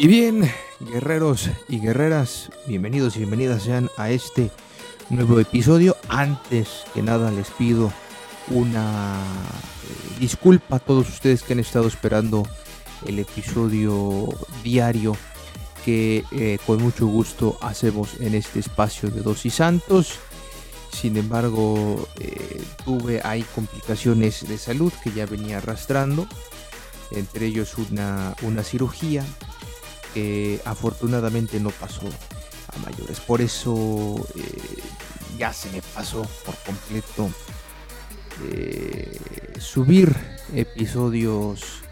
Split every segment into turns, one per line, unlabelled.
Y bien, guerreros y guerreras, bienvenidos y bienvenidas sean a este nuevo episodio. Antes que nada les pido una eh, disculpa a todos ustedes que han estado esperando el episodio diario que eh, con mucho gusto hacemos en este espacio de Dosis Santos. Sin embargo, eh, tuve ahí complicaciones de salud que ya venía arrastrando, entre ellos una, una cirugía que afortunadamente no pasó a mayores. Por eso eh, ya se me pasó por completo eh, subir episodios,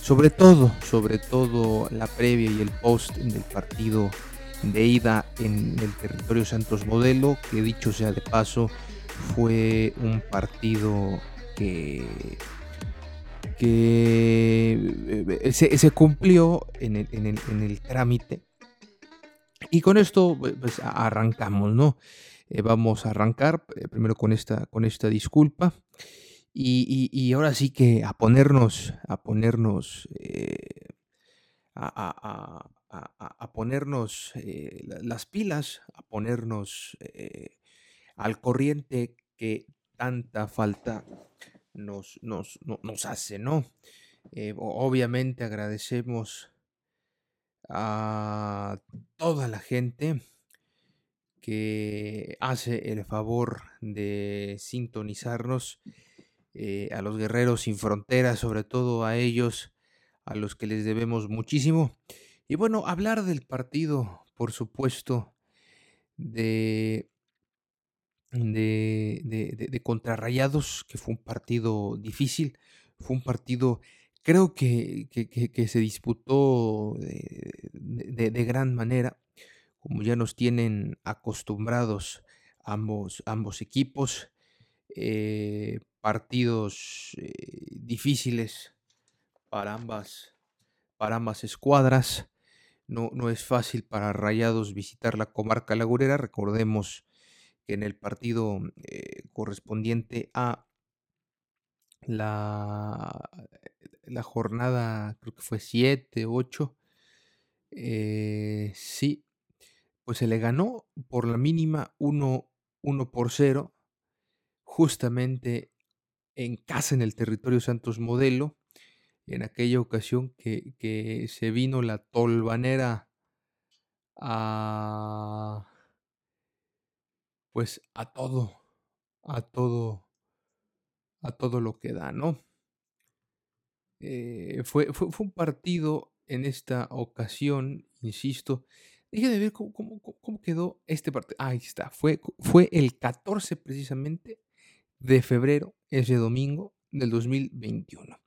sobre todo, sobre todo la previa y el post del partido de ida en el territorio Santos Modelo, que dicho sea de paso, fue un partido que que eh, se, cumplió en el, trámite. Y con esto pues, arrancamos, ¿no? Eh, vamos a arrancar eh, primero con esta, con esta disculpa. Y, ahora sí que a ponernos, a ponernos, a, ponernos las pilas, a ponernos al corriente que tanta falta nos, nos, nos hace, ¿no? Eh, obviamente agradecemos a toda la gente que hace el favor de sintonizarnos, eh, a los guerreros sin fronteras, sobre todo a ellos, a los que les debemos muchísimo. Y bueno, hablar del partido, por supuesto, de de, de, de, contrarrayados, que fue un partido difícil, fue un partido, creo que, que, se disputó de, gran manera, como ya nos tienen acostumbrados ambos, ambos equipos, eh, partidos eh, difíciles para ambas, para ambas escuadras. No, no es fácil para Rayados visitar la comarca lagurera, recordemos que en el partido eh, correspondiente a la, la jornada, creo que fue 7, 8, eh, sí, pues se le ganó por la mínima 1, 1 por 0, justamente en casa en el territorio Santos Modelo, en aquella ocasión que, que se vino la tolvanera a pues a todo, a todo, a todo lo que da, ¿no? Eh, fue, fue, un partido en esta ocasión, insisto. Déjenme ver cómo, cómo, quedó este partido. Ahí está, fue, fue el 14 precisamente de febrero, ese domingo del 2021.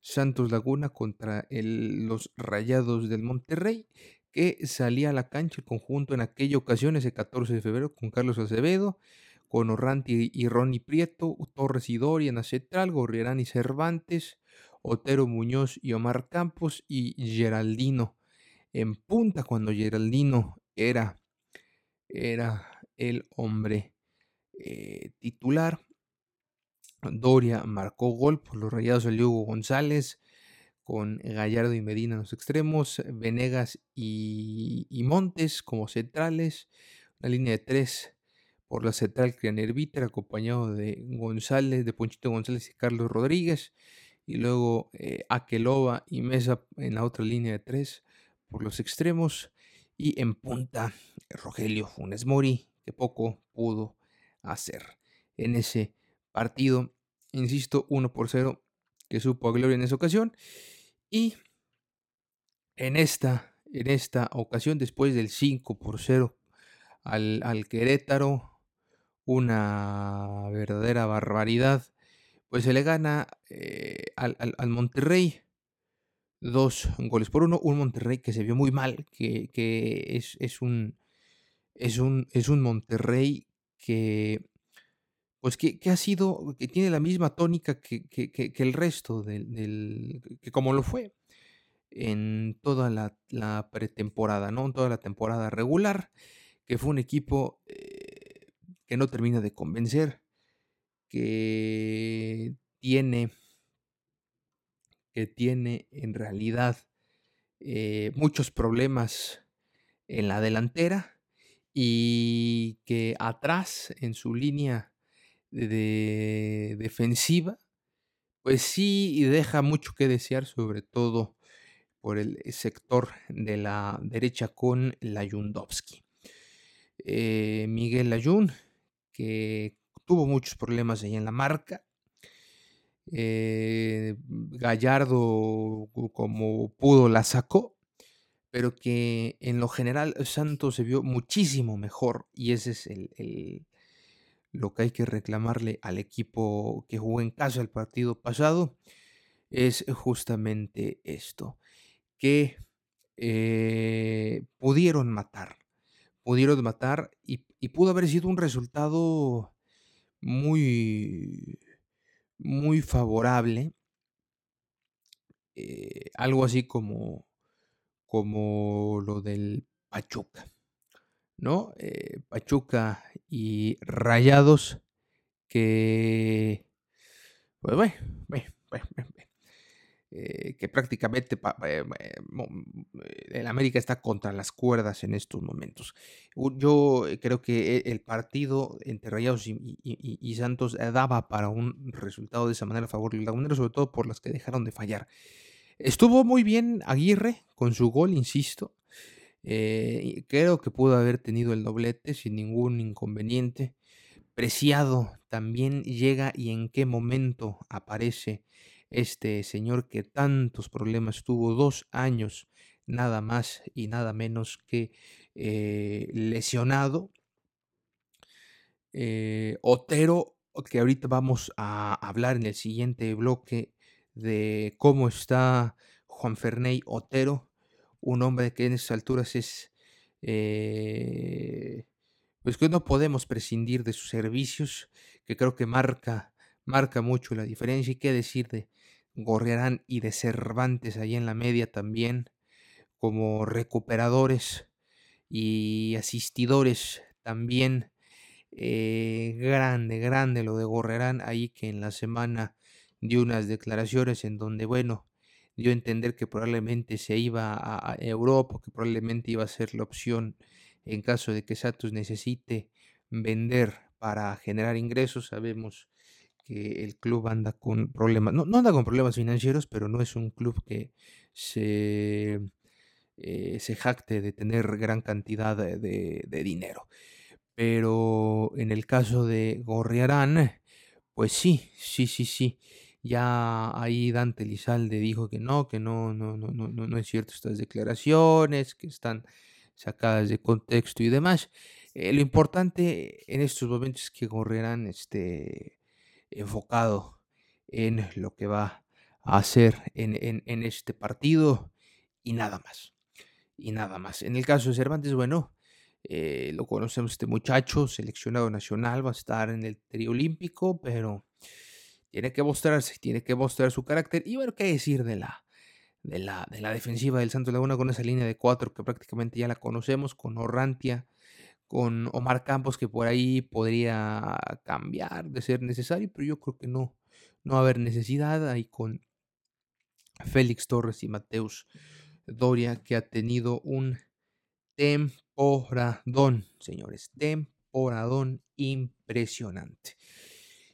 Santos Laguna contra los Rayados del Monterrey que salía a la cancha el conjunto en aquella ocasión, ese 14 de febrero, con Carlos Acevedo, con Orranti y Ronnie Prieto, Torres y Doria, Nacetral, Gorriarán y Cervantes, Otero Muñoz y Omar Campos y Geraldino en punta cuando Geraldino era, era el hombre eh, titular. Doria marcó gol por los rayados de Hugo González con Gallardo y Medina en los extremos, Venegas y, Montes como centrales, una línea de tres por la central Crianerviter, acompañado de González, de Ponchito González y Carlos Rodríguez. Y luego eh, y Mesa en la otra línea de tres por los extremos. Y en punta, Rogelio Funes Mori, que poco pudo hacer en ese partido. Insisto, 1 por 0 que supo a Gloria en esa ocasión. Y en esta, en esta ocasión, después del 5 por 0 al, al Querétaro, una verdadera barbaridad, pues se le gana eh, al, al, Monterrey dos goles por uno, un Monterrey que se vio muy mal, que, que es, es, un, es, un, es un Monterrey que pues que, ha sido, que tiene la misma tónica que, que, el resto del, del, que como lo fue en toda la, la, pretemporada, ¿no? En toda la temporada regular, que fue un equipo eh, que no termina de convencer, que tiene, que tiene en realidad eh, muchos problemas en la delantera y que atrás en su línea de defensiva, pues sí deja mucho que desear, sobre todo por el sector de la derecha con Layundowski. Eh, Miguel Layun, que tuvo muchos problemas ahí en la marca. Eh, Gallardo, como pudo, la sacó, pero que en lo general Santos se vio muchísimo mejor y ese es el, lo que hay que reclamarle al equipo que jugó en casa el partido pasado es justamente esto, que eh, pudieron matar, pudieron matar y, pudo haber sido un resultado muy, muy favorable, eh, algo así como, como lo del Pachuca. ¿no? Eh, Pachuca y Rayados que, pues bueno, eh, que prácticamente eh, el América está contra las cuerdas en estos momentos. Yo creo que e, el partido entre Rayados y, Santos daba para un resultado de esa manera a favor de Lagunero, sobre todo por las que dejaron de fallar. Estuvo muy bien Aguirre con su gol, insisto. Eh, creo que pudo haber tenido el doblete sin ningún inconveniente. Preciado también llega y en qué momento aparece este señor que tantos problemas tuvo, dos años nada más y nada menos que eh, lesionado. Eh, Otero, que ahorita vamos a hablar en el siguiente bloque de cómo está Juan Ferney Otero, un hombre que en esas alturas es, eh, pues que no podemos prescindir de sus servicios, que creo que marca, marca mucho la diferencia. Y qué decir de Gorriarán y de Cervantes ahí en la media también, como recuperadores y asistidores también. Eh, grande, grande lo de Gorriarán ahí que en la semana dio unas declaraciones en donde, bueno, dio entender que probablemente se iba a Europa, que probablemente iba a ser la opción en caso de que Santos necesite vender para generar ingresos. Sabemos que el club anda con problemas, no, anda con problemas financieros, pero no es un club que se, eh, se jacte de tener gran cantidad de, de dinero. Pero en el caso de Gorriarán, pues sí, sí, sí, sí. Ya ahí Dante Lizalde dijo que no, que no, no, no, no, no es cierto estas declaraciones, que están sacadas de contexto y demás. Eh, lo importante en estos momentos es que Gorrerán esté enfocado en lo que va a hacer en, en, este partido y nada más. Y nada más. En el caso de Cervantes, bueno, eh, lo conocemos este muchacho, seleccionado nacional, va a estar en el trío olímpico, pero tiene que mostrarse, tiene que mostrar su carácter. Y bueno, qué decir de la, de la, de la defensiva del Santos Laguna con esa línea de cuatro que prácticamente ya la conocemos, con Orrantia, con Omar Campos, que por ahí podría cambiar de ser necesario, pero yo creo que no, no va a haber necesidad. Ahí con Félix Torres y Mateus Doria, que ha tenido un temporadón, señores, temporadón impresionante.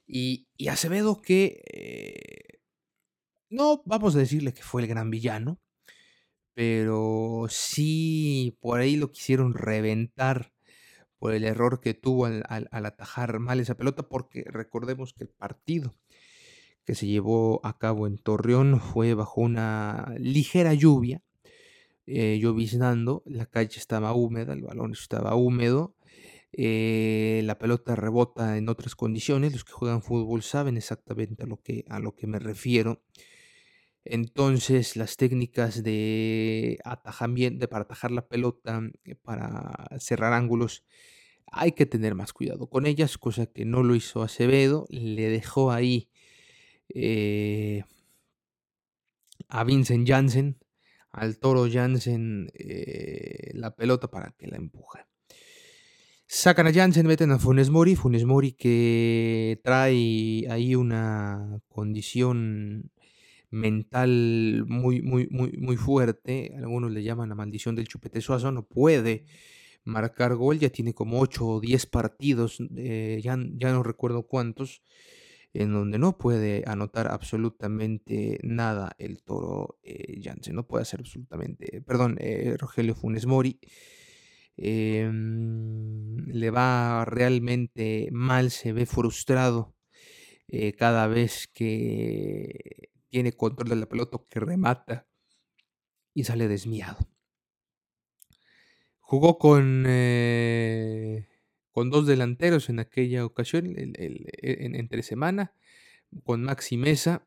Y, Acevedo que, eh, no vamos a decirle que fue el gran villano, pero sí por ahí lo quisieron reventar por el error que tuvo al, atajar mal esa pelota, porque recordemos que el partido que se llevó a cabo en Torreón fue bajo una ligera lluvia, eh, lloviznando, la calle estaba húmeda, el balón estaba húmedo, eh, la pelota rebota en otras condiciones, los que juegan fútbol saben exactamente a lo que, a lo que me refiero. Entonces, las técnicas de atajamiento, para atajar la pelota, eh, para cerrar ángulos, hay que tener más cuidado con ellas, cosa que no lo hizo Acevedo, le dejó ahí eh, a Vincent Janssen, al toro Janssen, la pelota para que la empuje. Sacan a Jansen, meten a Funes Mori. Funes Mori que trae ahí una condición mental muy, muy, muy, muy fuerte. Algunos le llaman la maldición del chupete suazo. No puede marcar gol. Ya tiene como 8 o 10 partidos, eh, ya, ya, no recuerdo cuántos, en donde no puede anotar absolutamente nada el toro eh. No puede hacer absolutamente, perdón, eh, Rogelio Funes Mori. Em, le va realmente mal, se ve frustrado eh, cada vez que tiene control de la pelota, que remata y sale desmiado. Jugó con, eh, con dos delanteros en aquella ocasión, entre semana, con Maxi Mesa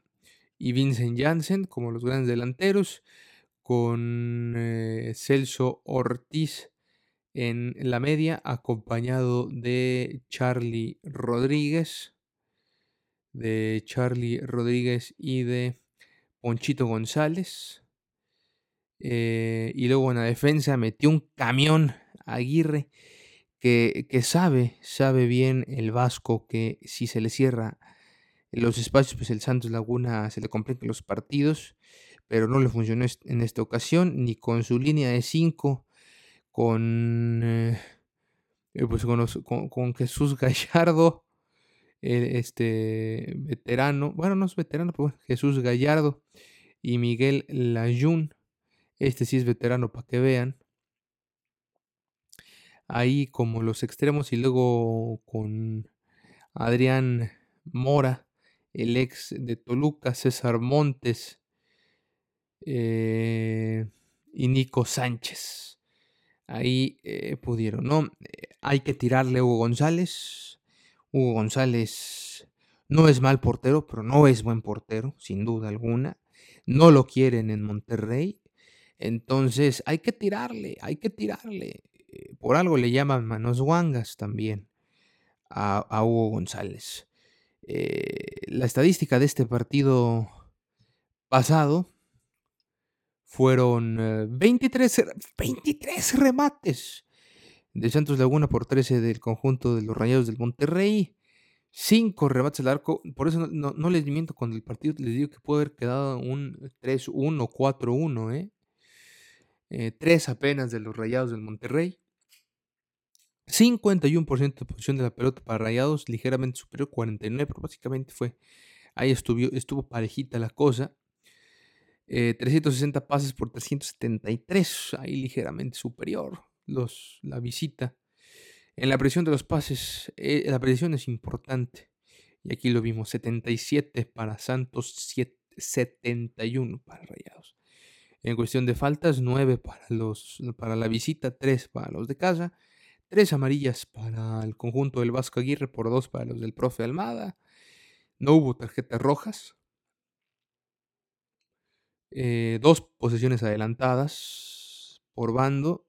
y Vincent Janssen como los grandes delanteros, con eh, Celso Ortiz en la media, acompañado de Charlie Rodríguez, de Charlie Rodríguez y de Ponchito González. Eh, y luego en la defensa metió un camión Aguirre que, que, sabe, sabe bien el Vasco que si se le cierra los espacios, pues el Santos Laguna se le complican los partidos, pero no le funcionó en esta ocasión, ni con su línea de 5 con, eh, eh, pues con, Jesús Gallardo, este veterano, bueno, no es veterano, pero Jesús Gallardo y Miguel Layún, este sí es veterano para que vean. Ahí como los extremos y luego con Adrián Mora, el ex de Toluca, César Montes eh, y Nico Sánchez ahí eh, pudieron, ¿no? Eh, hay que tirarle a Hugo González. Hugo González no es mal portero, pero no es buen portero, sin duda alguna. No lo quieren en Monterrey. Entonces hay que tirarle, hay que tirarle. Eh, por algo le llaman manos guangas también a, Hugo González. la estadística de este partido pasado fueron 23, 23 remates de Santos Laguna por 13 del conjunto de los Rayados del Monterrey. 5 remates al arco. Por eso no, les miento con el partido. Les digo que puede haber quedado un 3-1, 4-1. ¿eh? Eh, 3 apenas de los Rayados del Monterrey. 51% de posición de la pelota para Rayados, ligeramente superior, 49, pero básicamente fue, ahí estuvo, estuvo parejita la cosa. 360 eh, pases por 373, ahí ligeramente superior los, la visita. En la presión de los pases, eh, la presión es importante. Y aquí lo vimos, 77 para Santos, 71 para Rayados. En cuestión de faltas, 9 para, los, para la visita, 3 para los de casa, 3 amarillas para el conjunto del Vasco Aguirre, por 2 para los del profe Almada. No hubo tarjetas rojas, eh, dos posesiones adelantadas por bando.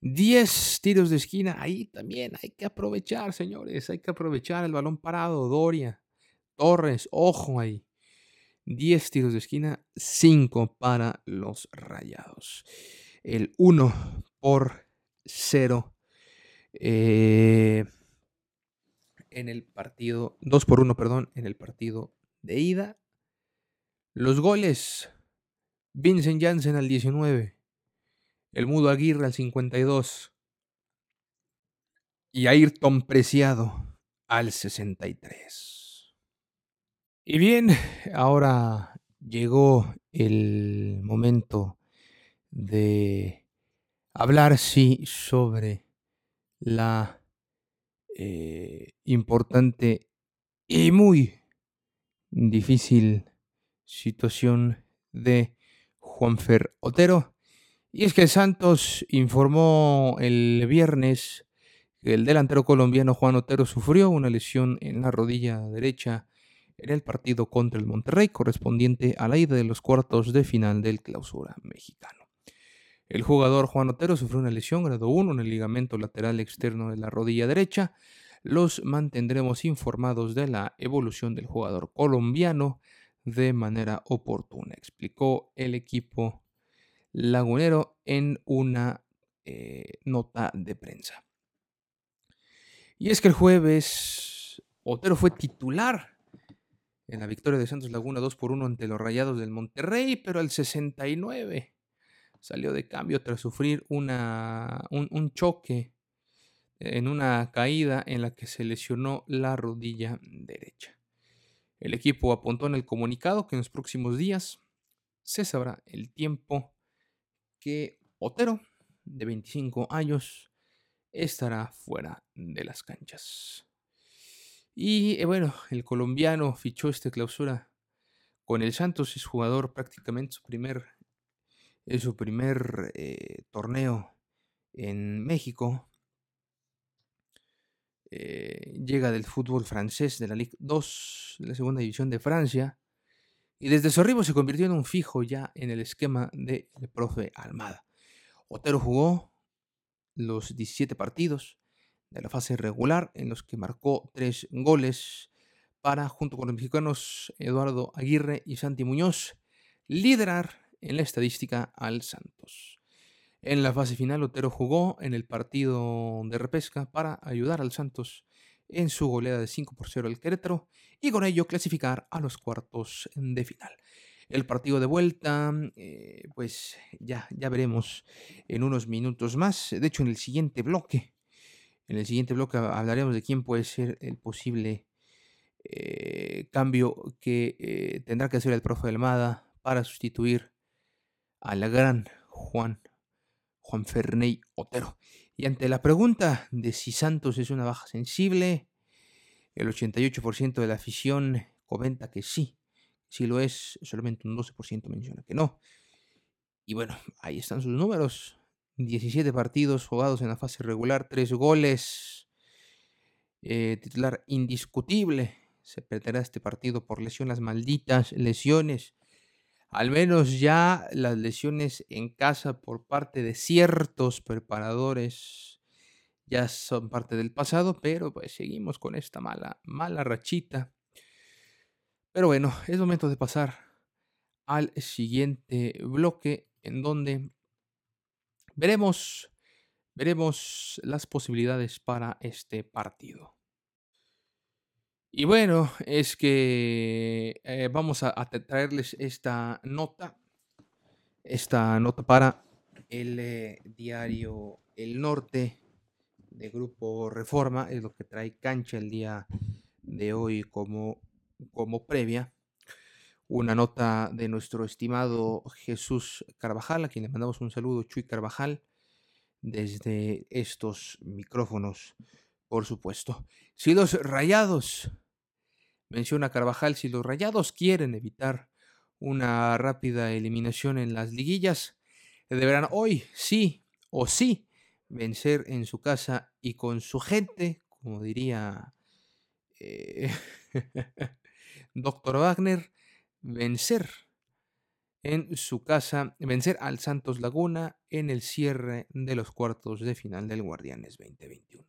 10 tiros de esquina. Ahí también hay que aprovechar, señores. Hay que aprovechar el balón parado. Doria, Torres, ojo ahí. 10 tiros de esquina, 5 para los rayados. El 1 por 0 eh, en el partido, 2 por 1, perdón, en el partido de ida. Los goles Vincent Janssen al 19. El Mudo Aguirre al 52. y Ayrton Preciado al 63. Y bien, ahora llegó el momento de hablar, sí, sobre la eh, importante y muy difícil situación de Juanfer Otero. Y es que Santos informó el viernes que el delantero colombiano Juan Otero sufrió una lesión en la rodilla derecha en el partido contra el Monterrey correspondiente a la ida de los cuartos de final del clausura mexicano. El jugador Juan Otero sufrió una lesión grado 1 en el ligamento lateral externo de la rodilla derecha. Los mantendremos informados de la evolución del jugador colombiano de manera oportuna, explicó el equipo lagunero en una eh, nota de prensa. Y es que el jueves Otero fue titular en la victoria de Santos Laguna 2 por 1 ante los Rayados del Monterrey, pero al 69 salió de cambio tras sufrir una, un choque en una caída en la que se lesionó la rodilla derecha. El equipo apuntó en el comunicado que en los próximos días se sabrá el tiempo que Otero, de 25 años, estará fuera de las canchas. Y eh, bueno, el colombiano fichó esta clausura con el Santos, es jugador prácticamente su primer, es su primer eh, torneo en México. Eh, llega del fútbol francés de la Ligue 2, de la segunda división de Francia, y desde su arribo se convirtió en un fijo ya en el esquema del profe Almada. Otero jugó los 17 partidos de la fase regular en los que marcó tres goles para, junto con los mexicanos Eduardo Aguirre y Santi Muñoz, liderar en la estadística al Santos. En la fase final, Otero jugó en el partido de repesca para ayudar al Santos en su goleada de 5 por 0 al Querétaro y con ello clasificar a los cuartos de final. El partido de vuelta, eh, pues ya, ya veremos en unos minutos más. De hecho, en el siguiente bloque, en el siguiente bloque hablaremos de quién puede ser el posible eh, cambio que eh, tendrá que hacer el profe Almada para sustituir al gran Juan Juan Ferney Otero. Y ante la pregunta de si Santos es una baja sensible, el 88% de la afición comenta que sí. Si lo es, solamente un 12% menciona que no. Y bueno, ahí están sus números. 17 partidos jugados en la fase regular, 3 goles. Eh, titular indiscutible. Se perderá este partido por lesiones malditas, lesiones al menos ya las lesiones en casa por parte de ciertos preparadores ya son parte del pasado, pero pues seguimos con esta mala, mala rachita. Pero bueno, es momento de pasar al siguiente bloque en donde veremos, veremos las posibilidades para este partido. Y bueno, es que eh, vamos a, traerles esta nota, esta nota para el eh, diario El Norte de Grupo Reforma, es lo que trae cancha el día de hoy como, como previa. Una nota de nuestro estimado Jesús Carvajal, a quien le mandamos un saludo, Chuy Carvajal, desde estos micrófonos, por supuesto. Si los rayados Menciona Carvajal, si los Rayados quieren evitar una rápida eliminación en las liguillas, deberán hoy sí o sí vencer en su casa y con su gente, como diría eh, Doctor Wagner, vencer en su casa, vencer al Santos Laguna en el cierre de los cuartos de final del Guardianes 2021.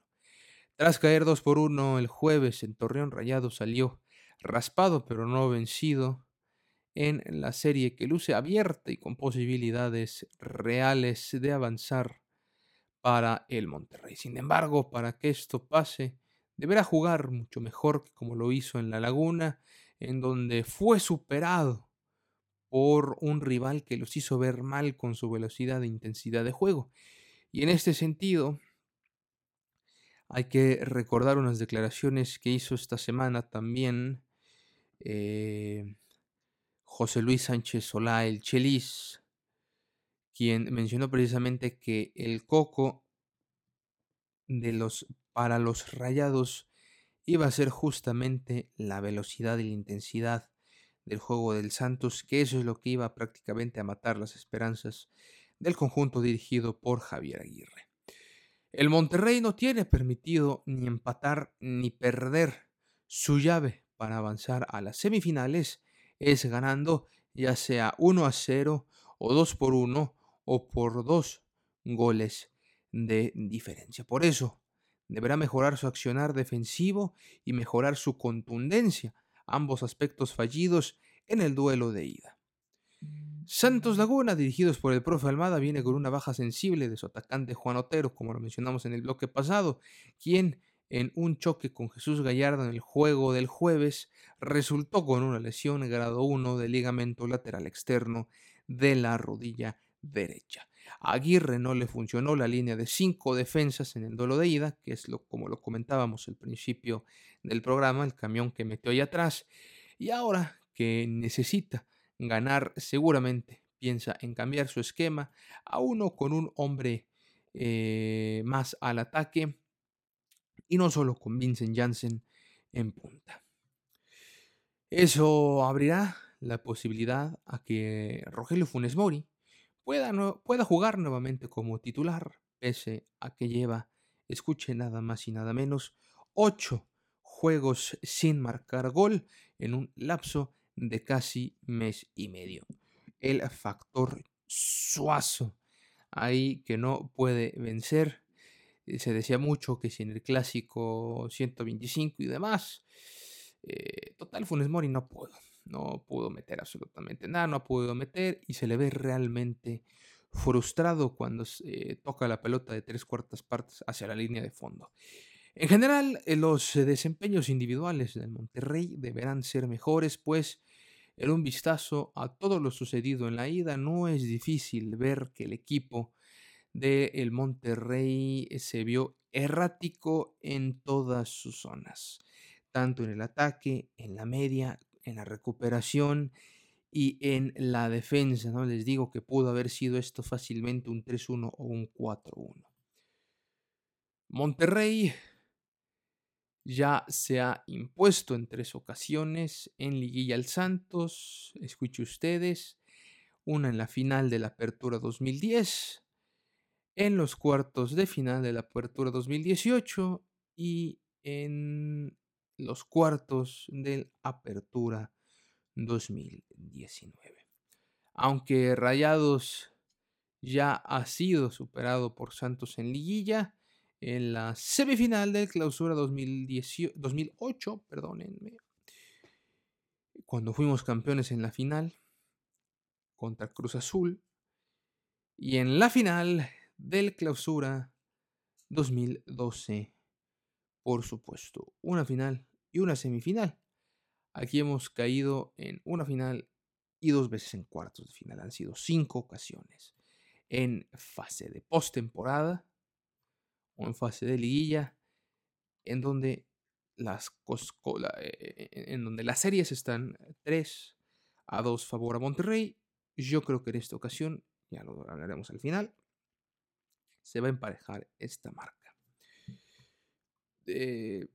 Tras caer 2 por 1 el jueves en Torreón Rayado salió raspado pero no vencido en la serie que luce abierta y con posibilidades reales de avanzar para el Monterrey. Sin embargo, para que esto pase, deberá jugar mucho mejor que como lo hizo en la Laguna, en donde fue superado por un rival que los hizo ver mal con su velocidad e intensidad de juego. Y en este sentido, Hay que recordar unas declaraciones que hizo esta semana también eh, José Luis Sánchez Solá, el Chelis, quien mencionó precisamente que el coco de los, para los rayados iba a ser justamente la velocidad y la intensidad del juego del Santos, que eso es lo que iba prácticamente a matar las esperanzas del conjunto dirigido por Javier Aguirre. El Monterrey no tiene permitido ni empatar ni perder su llave para avanzar a las semifinales, es ganando ya sea 1 a 0 o 2 por 1 o por 2 goles de diferencia. Por eso, Deberá mejorar su accionar defensivo y mejorar su contundencia, ambos aspectos fallidos en el duelo de ida. Santos Laguna, dirigidos por el profe Almada, viene con una baja sensible de su atacante Juan Otero, como lo mencionamos en el bloque pasado, quien en un choque con Jesús Gallardo en el juego del jueves resultó con una lesión grado 1 del ligamento lateral externo de la rodilla derecha. A Aguirre no le funcionó la línea de cinco defensas en el duelo de ida, que es lo, como lo comentábamos al principio del programa, el camión que metió ahí atrás, y ahora que necesita ganar seguramente piensa en cambiar su esquema a uno con un hombre eh, más al ataque y no solo con Vincent Janssen en punta. Eso abrirá la posibilidad a que Rogelio Funes Mori pueda, jugar nuevamente como titular, pese a que lleva, escuche nada más y nada menos, ocho juegos sin marcar gol en un lapso de casi mes y medio. El factor suazo ahí que no puede vencer. Eh, se decía mucho que si en el clásico 125 y demás, eh, total Funes Mori no puedo no pudo meter absolutamente nada, no ha podido meter y se le ve realmente frustrado cuando toca la pelota de tres cuartas partes hacia la línea de fondo. En general, eh, los desempeños individuales del Monterrey deberán ser mejores, pues en un vistazo a todo lo sucedido en la ida no es difícil ver que el equipo del Monterrey se vio errático en todas sus zonas, tanto en el ataque, en la media en la recuperación y en la defensa. ¿no? Les digo que pudo haber sido esto fácilmente un 3-1 o un 4-1. Monterrey ya se ha impuesto en tres ocasiones en Liguilla al Santos, escuche ustedes, una en la final de la Apertura 2010, en los cuartos de final de la Apertura 2018 y en los cuartos del Apertura 2019. Aunque Rayados ya ha sido superado por Santos en liguilla, en la semifinal del clausura 2008, perdónenme, cuando fuimos campeones en la final contra Cruz Azul, y en la final del clausura 2012 por supuesto, una final y una semifinal. Aquí hemos caído en una final y dos veces en cuartos de final. Han sido cinco ocasiones. En fase de postemporada o en fase de liguilla, en donde las, eh, en donde las series están 3 a 2 favor a Monterrey. Yo creo que en esta ocasión, ya lo hablaremos al final, se va a emparejar esta marca. Este,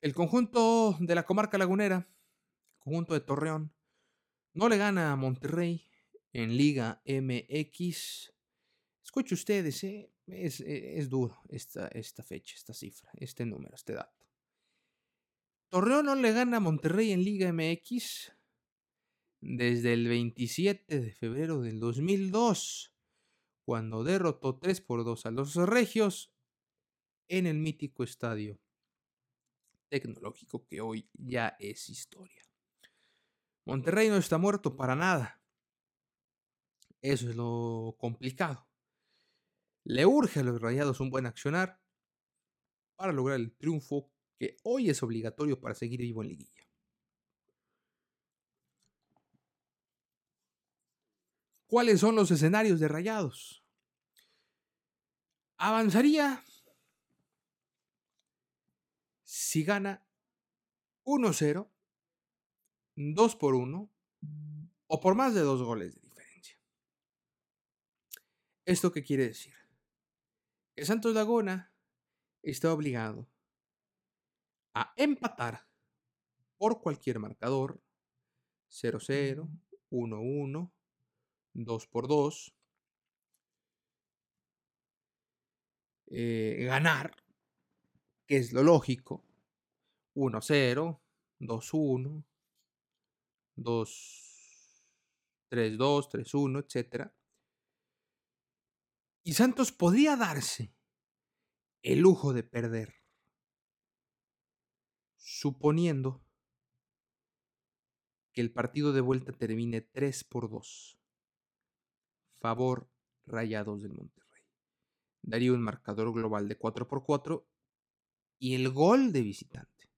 el conjunto de la comarca lagunera, el conjunto de Torreón, no le gana a Monterrey en Liga MX. Escuche ustedes, ¿eh? es, e, es, duro esta, esta fecha, esta cifra, este número, este dato. Torreón no le gana a Monterrey en Liga MX desde el 27 de febrero del 2002 cuando derrotó 3 por 2 a los Regios en el mítico estadio tecnológico que hoy ya es historia. Monterrey no está muerto para nada. Eso es lo complicado. Le urge a los rayados un buen accionar para lograr el triunfo que hoy es obligatorio para seguir vivo en liguilla. ¿Cuáles son los escenarios de Rayados? avanzaría si gana 1-0, 2 por 1 o por más de dos goles de diferencia. ¿Esto qué quiere decir? Que Santos Laguna está obligado a empatar por cualquier marcador 0-0, 1-1, 2 por 2, eh, ganar, que es lo lógico, 1-0, 2-1, 2, 3-2, 3-1, etc. Y Santos podría darse el lujo de perder, suponiendo que el partido de vuelta termine 3 por 2. Favor Rayados del Monterrey. Daría un marcador global de 4 por 4 y el gol de visitante.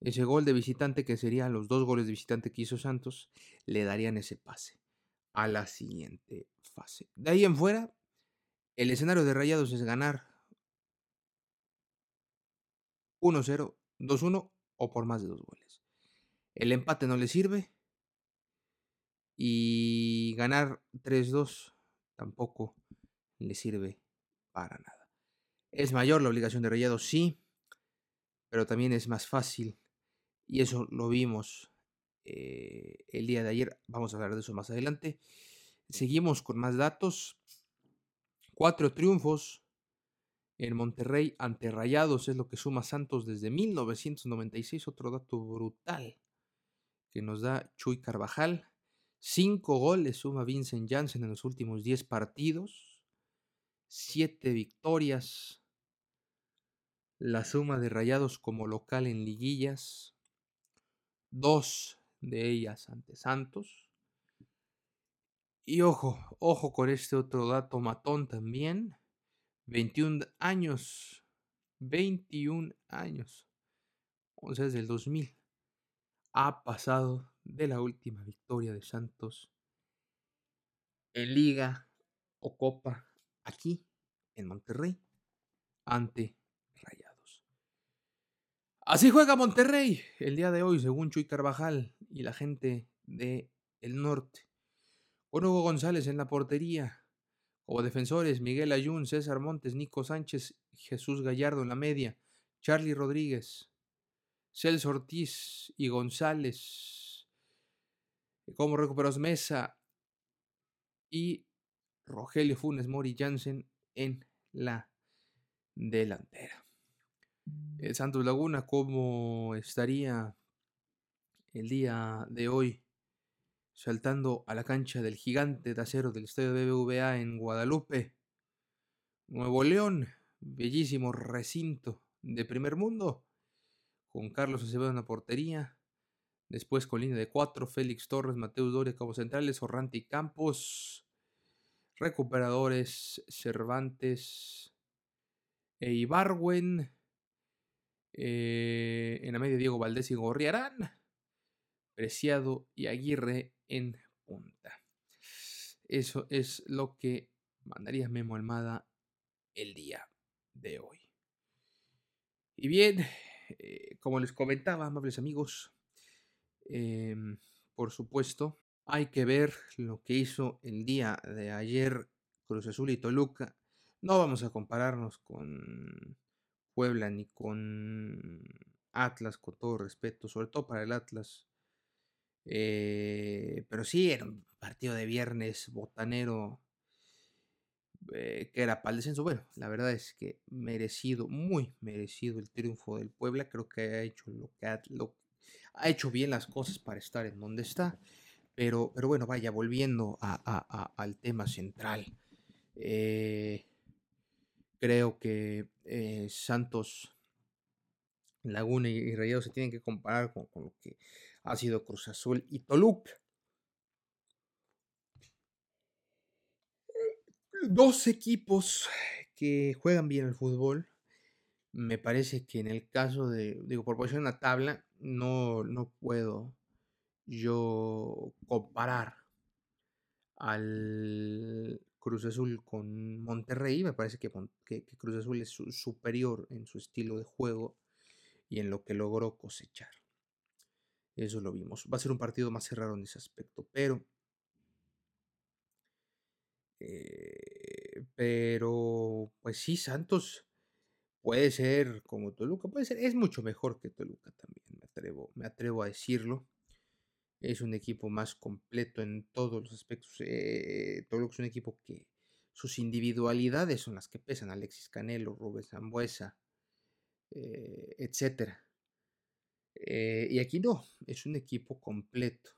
Ese gol de visitante, que serían los dos goles de visitante que hizo Santos, le darían ese pase a la siguiente fase. De ahí en fuera, el escenario de Rayados es ganar 1-0, 2-1 o por más de dos goles. El empate no le sirve. Y ganar 3-2 tampoco le sirve para nada. Es mayor la obligación de Rayados, sí, pero también es más fácil. Y eso lo vimos eh, el día de ayer. Vamos a hablar de eso más adelante. Seguimos con más datos. Cuatro triunfos en Monterrey ante Rayados es lo que suma Santos desde 1996. Otro dato brutal que nos da Chuy Carvajal. Cinco goles suma Vincent Janssen en los últimos diez partidos. Siete victorias. La suma de rayados como local en liguillas. Dos de ellas ante Santos. Y ojo, ojo con este otro dato matón también. 21 años. 21 años. O sea, desde el 2000 ha pasado de la última victoria de Santos en liga o copa aquí en Monterrey ante Rayados. Así juega Monterrey el día de hoy, según Chuy Carvajal y la gente de el norte. Con Hugo González en la portería. Como defensores, Miguel Ayun, César Montes, Nico Sánchez, Jesús Gallardo en la media, Charlie Rodríguez, Celso Ortiz y González, como recuperos Mesa y Rogelio Funes Mori Jansen en la delantera. El Santos Laguna, ¿cómo estaría el día de hoy saltando a la cancha del gigante de acero del estadio BBVA en Guadalupe? Nuevo León, bellísimo recinto de primer mundo con Carlos Acevedo en la portería. Después con línea de cuatro, Félix Torres, Mateus Doria como centrales, Orrante y Campos. Recuperadores, Cervantes e Ibarwen. Eh, en la media, Diego Valdés y Gorriarán. Preciado y Aguirre en punta. Eso es lo que mandaría Memo Almada el día de hoy. Y bien, eh, como les comentaba, amables amigos, em, por supuesto, hay que ver lo que hizo el día de ayer Cruz Azul y Toluca. No vamos a compararnos con Puebla ni con Atlas, con todo respeto, sobre todo para el Atlas. Eh, pero sí, era un partido de viernes botanero eh, que era para el descenso. Bueno, la verdad es que merecido, muy merecido el triunfo del Puebla. Creo que ha hecho lo que ha, ha hecho bien las cosas para estar en donde está. Pero, pero bueno, vaya, volviendo al tema central. Eh, creo que eh, Santos, Laguna y Rayados se tienen que comparar con, lo que ha sido Cruz Azul y Toluca. dos equipos que juegan bien el fútbol. Me parece que en el caso de, digo, por posición en la tabla, no, no puedo yo comparar al Cruz Azul con Monterrey. Me parece que, Cruz Azul es superior en su estilo de juego y en lo que logró cosechar. Eso lo vimos. Va a ser un partido más cerrado en ese aspecto, pero... Eh, pero, pues sí, Santos puede ser como Toluca, puede ser, es mucho mejor que Toluca también, atrevo, me atrevo a decirlo es un equipo más completo en todos los aspectos. Eh, Toluca es un equipo que sus individualidades son las que pesan. Alexis Canelo, Rubén Zambuesa, eh, etc. Eh, y aquí no, es un equipo completo.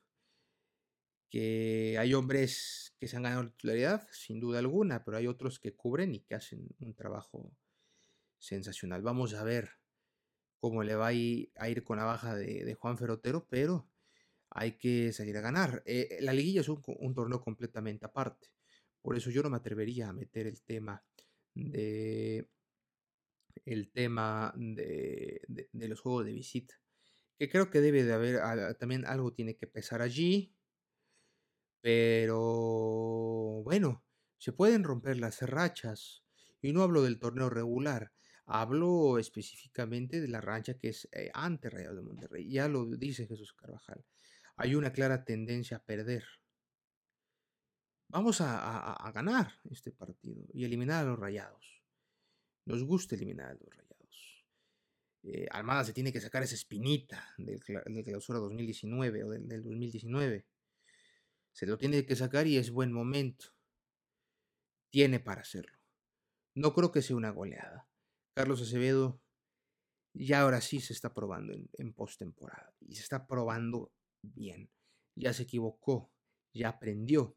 Que hay hombres que se han ganado la titularidad, sin duda alguna, pero hay otros que cubren y que hacen un trabajo sensacional. Vamos a ver cómo le va a ir, con la baja de, Juan Ferotero, pero hay que salir a ganar. Eh, la liguilla es un, torneo completamente aparte. Por eso yo no me atrevería a meter el tema de el tema de, los juegos de visita. Que creo que debe de haber, también algo tiene que pesar allí. Pero bueno, se pueden romper las rachas. Y no hablo del torneo regular. Hablo específicamente de la rancha que es eh, ante Rayo de Monterrey. Ya lo dice Jesús Carvajal hay una clara tendencia a perder. Vamos a, ganar este partido y eliminar a los rayados. Nos gusta eliminar a los rayados. Eh, Almada se tiene que sacar esa espinita del, clausura 2019 o del, del 2019. Se lo tiene que sacar y es buen momento. Tiene para hacerlo. No creo que sea una goleada. Carlos Acevedo ya ahora sí se está probando en, en postemporada. Y se está probando bien. Ya se equivocó, ya aprendió,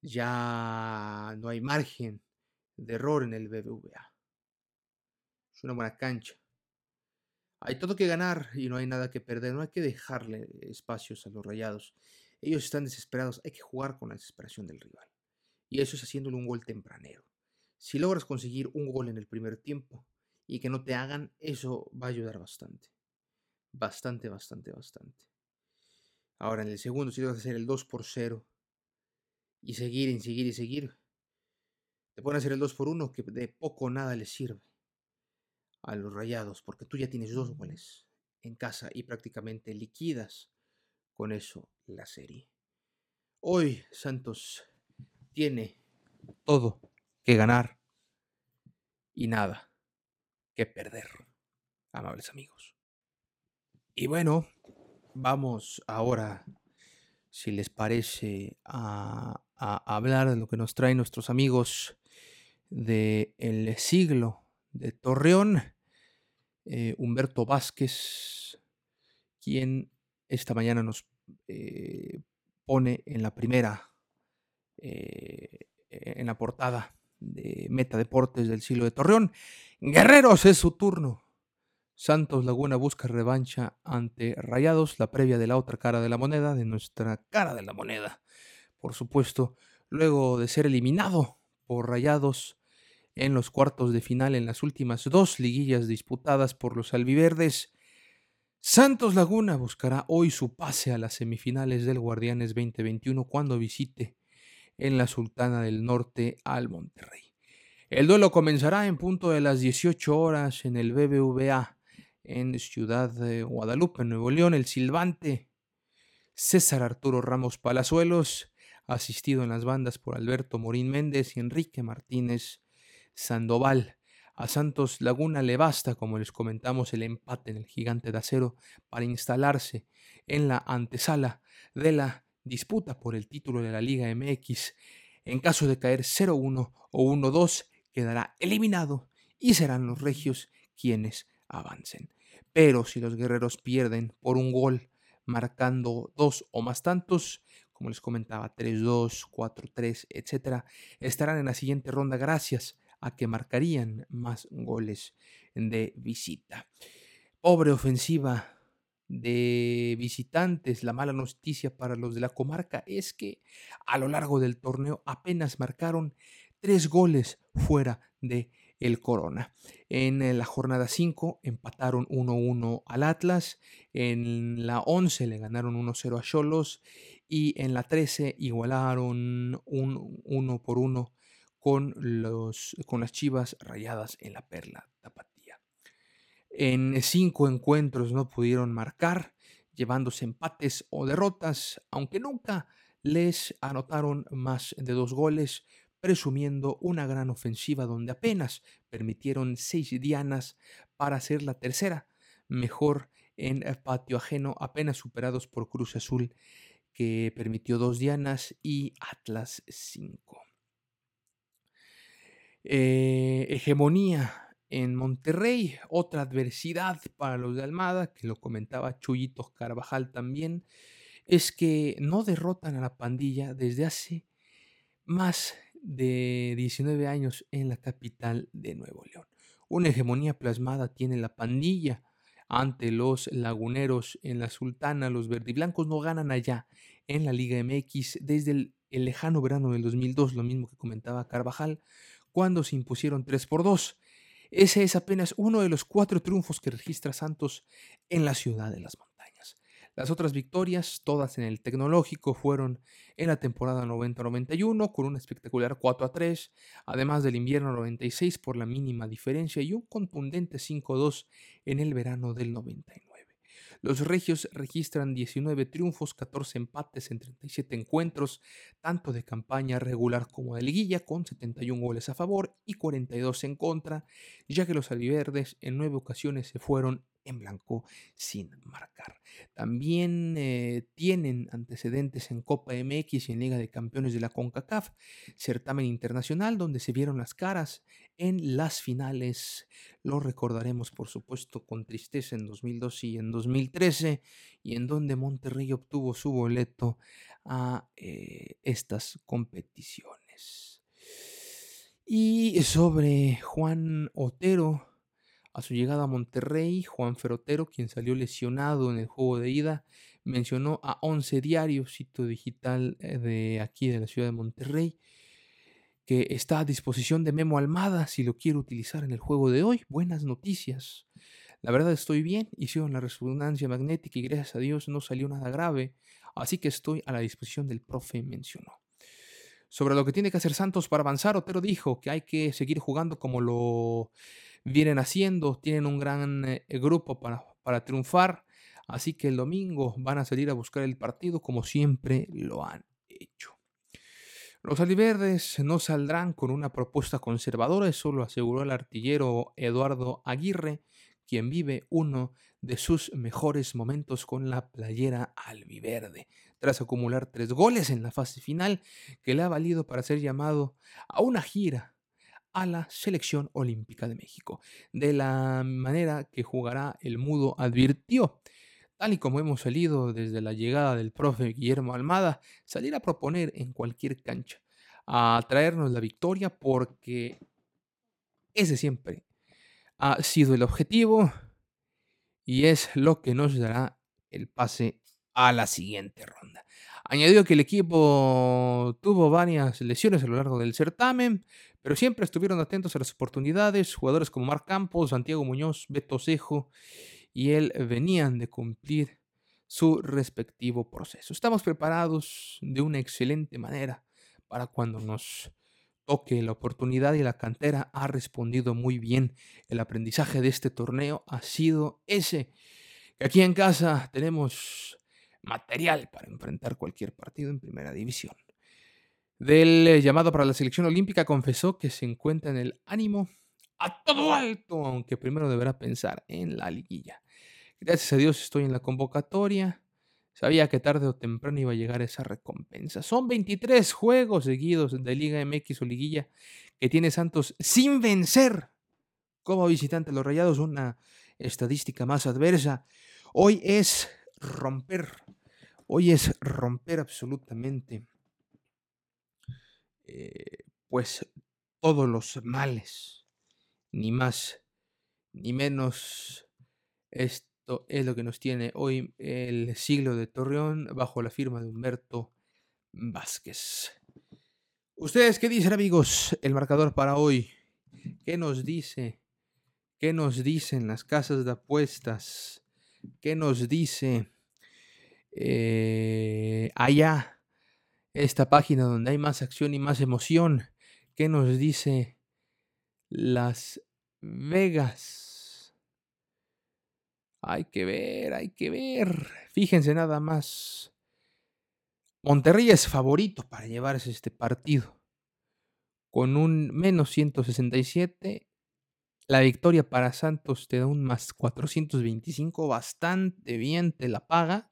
ya no hay margen de error en el BBVA. Es una buena cancha. Hay todo que ganar y no hay nada que perder. No hay que dejarle espacios a los rayados. Ellos están desesperados. Hay que jugar con la desesperación del rival. Y eso es haciéndole un gol tempranero. Si logras conseguir un gol en el primer tiempo y que no te hagan, eso va a ayudar bastante. Bastante, bastante, bastante. Ahora en el segundo, si a hacer el 2 por 0 y seguir y seguir y seguir, te pueden hacer el 2 por 1 que de poco o nada les sirve a los rayados, porque tú ya tienes dos goles en casa y prácticamente liquidas con eso la serie. Hoy Santos tiene todo que ganar y nada que perder, amables amigos. Y bueno, Vamos ahora, si les parece, a, hablar de lo que nos traen nuestros amigos del el siglo de Torreón. Eh, Humberto Vázquez, quien esta mañana nos eh, pone en la primera, eh, en la portada de Meta Deportes del siglo de Torreón. Guerreros, es su turno. Santos Laguna busca revancha ante Rayados, la previa de la otra cara de la moneda, de nuestra cara de la moneda. Por supuesto, luego de ser eliminado por Rayados en los cuartos de final en las últimas dos liguillas disputadas por los albiverdes, Santos Laguna buscará hoy su pase a las semifinales del Guardianes 2021 cuando visite en la Sultana del Norte al Monterrey. El duelo comenzará en punto de las 18 horas en el BBVA en Ciudad de Guadalupe, Nuevo León, el silbante César Arturo Ramos Palazuelos, asistido en las bandas por Alberto Morín Méndez y Enrique Martínez Sandoval. A Santos Laguna le basta, como les comentamos, el empate en el gigante de acero para instalarse en la antesala de la disputa por el título de la Liga MX. En caso de caer 0-1 o 1-2, quedará eliminado y serán los regios quienes avancen. Pero si los guerreros pierden por un gol, marcando dos o más tantos, como les comentaba, 3-2, 4-3, etc., estarán en la siguiente ronda gracias a que marcarían más goles de visita. Pobre ofensiva de visitantes, la mala noticia para los de la comarca es que a lo largo del torneo apenas marcaron tres goles fuera de el Corona. En eh, la jornada 5 empataron 1-1 al Atlas, en la 11 le ganaron 1-0 a Cholos y en la 13 igualaron un uno por uno con, los, con las Chivas rayadas en la Perla. En cinco encuentros no pudieron marcar, llevándose empates o derrotas, aunque nunca les anotaron más de dos goles, presumiendo una gran ofensiva donde apenas permitieron seis dianas para ser la tercera mejor en patio ajeno, apenas superados por Cruz Azul, que permitió dos dianas, y Atlas cinco. Eh, hegemonía en Monterrey, otra adversidad para los de Almada, que lo comentaba Chuyito Carvajal también, es que no derrotan a la pandilla desde hace más de 19 años en la capital de Nuevo León. Una hegemonía plasmada tiene la pandilla ante los laguneros en la Sultana. Los verdiblancos no ganan allá en la Liga MX desde el, lejano verano del 2002, lo mismo que comentaba Carvajal, cuando se impusieron 3 por 2. Ese es apenas uno de los cuatro triunfos que registra Santos en la ciudad de las montañas. Las otras victorias, todas en el tecnológico, fueron en la temporada 90-91 con un espectacular 4 a 3, además del invierno 96 por la mínima diferencia y un contundente 5-2 en el verano del 99. Los regios registran 19 triunfos, 14 empates en 37 encuentros, tanto de campaña regular como de liguilla, con 71 goles a favor y 42 en contra, ya que los albiverdes en nueve ocasiones se fueron en blanco sin marcar. También eh, tienen antecedentes en Copa MX y en Liga de Campeones de la CONCACAF, certamen internacional donde se vieron las caras en las finales. Lo recordaremos, por supuesto, con tristeza en 2012 y en 2013, y en donde Monterrey obtuvo su boleto a eh, estas competiciones. Y sobre Juan Otero, a su llegada a Monterrey, Juan Ferotero, quien salió lesionado en el juego de ida, mencionó a 11 diarios, sitio digital eh, de aquí de la ciudad de Monterrey, está a disposición de Memo Almada si lo quiere utilizar en el juego de hoy. Buenas noticias. La verdad estoy bien, hicieron la resonancia magnética y gracias a Dios no salió nada grave, así que estoy a la disposición del profe, mencionó. Sobre lo que tiene que hacer Santos para avanzar, Otero dijo que hay que seguir jugando como lo vienen haciendo, tienen un gran eh, grupo para, para triunfar, así que el domingo van a salir a buscar el partido como siempre lo han. Los aliverdes no saldrán con una propuesta conservadora, eso lo aseguró el artillero Eduardo Aguirre, quien vive uno de sus mejores momentos con la playera albiverde, tras acumular tres goles en la fase final que le ha valido para ser llamado a una gira a la selección olímpica de México. De la manera que jugará el mudo advirtió, tal y como hemos salido desde la llegada del profe Guillermo Almada, salir a proponer en cualquier cancha, a traernos la victoria porque ese siempre ha sido el objetivo y es lo que nos dará el pase a la siguiente ronda. Añadió que el equipo tuvo varias lesiones a lo largo del certamen, pero siempre estuvieron atentos a las oportunidades. Jugadores como Marc Campos, Santiago Muñoz, Beto Cejo y él venían de cumplir su respectivo proceso. Estamos preparados de una excelente manera para cuando nos toque la oportunidad y la cantera ha respondido muy bien. El aprendizaje de este torneo ha sido ese, que aquí en casa tenemos material para enfrentar cualquier partido en primera división. Del eh, llamado para la selección olímpica confesó que se encuentra en el ánimo a todo alto, aunque primero deberá pensar en la liguilla. Gracias a Dios estoy en la convocatoria. Sabía que tarde o temprano iba a llegar esa recompensa. Son 23 juegos seguidos de Liga MX o liguilla que tiene Santos sin vencer como visitante los Rayados, una estadística más adversa. Hoy es romper, hoy es romper absolutamente, eh, pues todos los males, ni más ni menos. Esto es lo que nos tiene hoy el siglo de Torreón bajo la firma de Humberto Vázquez. ¿Ustedes qué dicen amigos? El marcador para hoy. ¿Qué nos dice? ¿Qué nos dicen las casas de apuestas? ¿Qué nos dice eh, allá, esta página donde hay más acción y más emoción. ¿Qué nos dice Las Vegas? Hay que ver, hay que ver. Fíjense nada más. Monterrey es favorito para llevarse este partido. Con un menos 167. La victoria para Santos te da un más 425. Bastante bien, te la paga.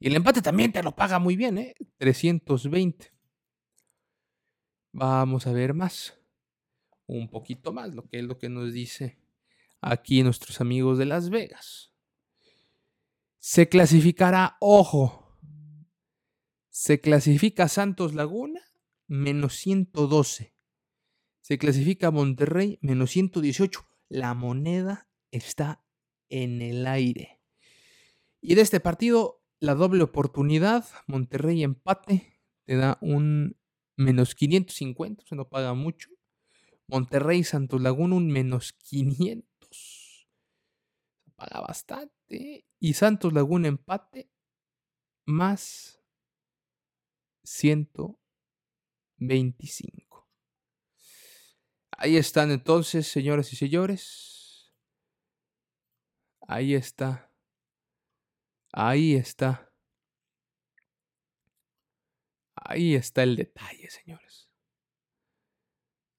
Y el empate también te lo paga muy bien, ¿eh? 320. Vamos a ver más. Un poquito más, lo que es lo que nos dice aquí nuestros amigos de Las Vegas. Se clasificará, ojo, se clasifica Santos Laguna menos 112. Se clasifica Monterrey menos 118. La moneda está en el aire. Y de este partido la doble oportunidad, Monterrey empate, te da un menos 550, se no paga mucho. Monterrey Santos Laguna un menos 500. Se paga bastante. Y Santos Laguna empate más 125. Ahí están entonces, señoras y señores. Ahí está Ahí está. Ahí está el detalle, señores.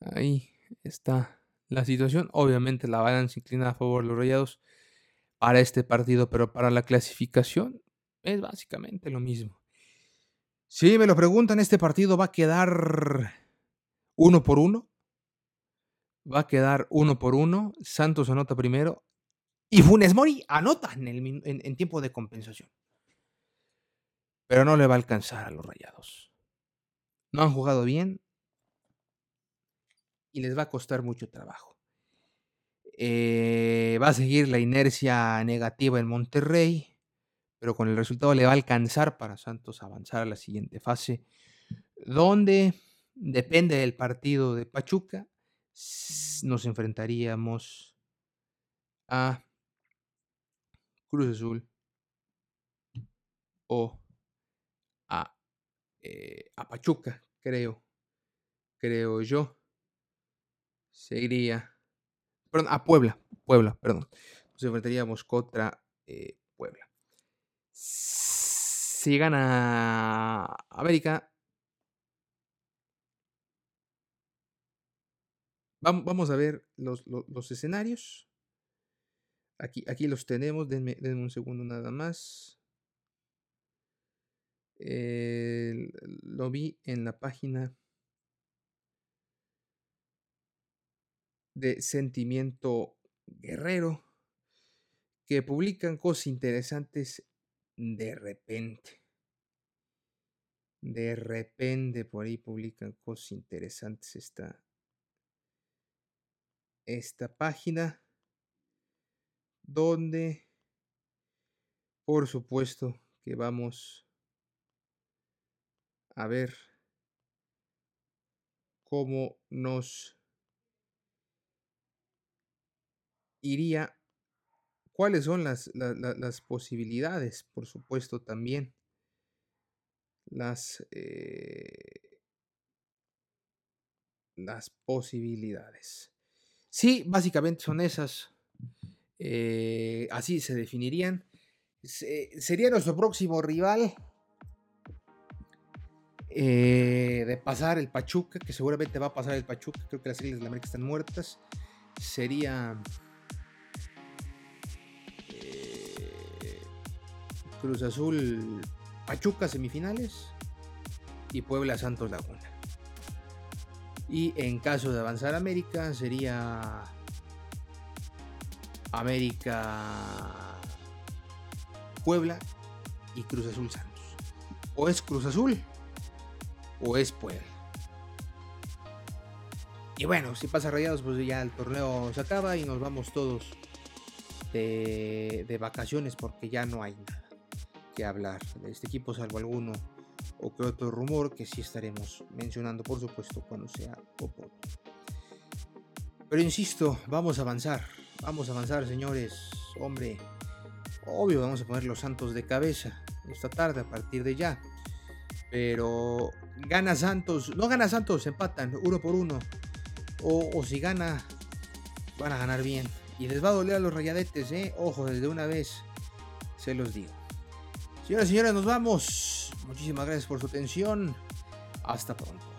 Ahí está la situación. Obviamente la balanza inclina a favor de los rayados para este partido, pero para la clasificación es básicamente lo mismo. Si me lo preguntan, este partido va a quedar uno por uno. Va a quedar uno por uno. Santos anota primero. Y Funes Mori anota en, tiempo de compensación. Pero no le va a alcanzar a los rayados. No han jugado bien y les va a costar mucho trabajo. Eh, va a seguir la inercia negativa en Monterrey, pero con el resultado le va a alcanzar para Santos avanzar a la siguiente fase, donde depende del partido de Pachuca, nos enfrentaríamos a Cruz Azul o a, eh, a Pachuca, creo, creo yo. Seguiría, perdón, a Puebla, Puebla, perdón. Nos enfrentaríamos contra eh, Puebla. Si gana América, vamos a ver los, escenarios. Aquí, aquí los tenemos, denme, un segundo nada más. lo vi en la página de Sentimiento Guerrero, que publican cosas interesantes de repente. De repente por ahí publican cosas interesantes esta, esta página donde por supuesto que vamos a ver cómo nos iría, cuáles son las, las posibilidades, por supuesto también, las, eh, las posibilidades. Sí, básicamente son esas. Eh, así se definirían. sería nuestro próximo rival eh, de pasar el Pachuca, que seguramente va a pasar el Pachuca. Creo que las Islas de la América están muertas. Sería Cruz Azul, Pachuca semifinales y Puebla Santos Laguna. Y en caso de avanzar América sería América Puebla y Cruz Azul Santos. O es Cruz Azul o es Puebla. Y bueno, si pasa rayados, pues ya el torneo se acaba y nos vamos todos de, de vacaciones porque ya no hay nada que hablar de este equipo, salvo alguno o que otro rumor que sí estaremos mencionando, por supuesto, cuando sea oportuno. Pero insisto, vamos a avanzar, vamos a avanzar, señores hombre, Obvio, vamos a poner los Santos de cabeza esta tarde a partir de ya. Pero gana Santos, no gana Santos, empatan uno por uno. O, si gana, van a ganar bien. Y les va a doler a los rayadetes, ¿eh? Ojo, desde una vez se los digo. Señoras y señores, nos vamos. Muchísimas gracias por su atención. Hasta pronto.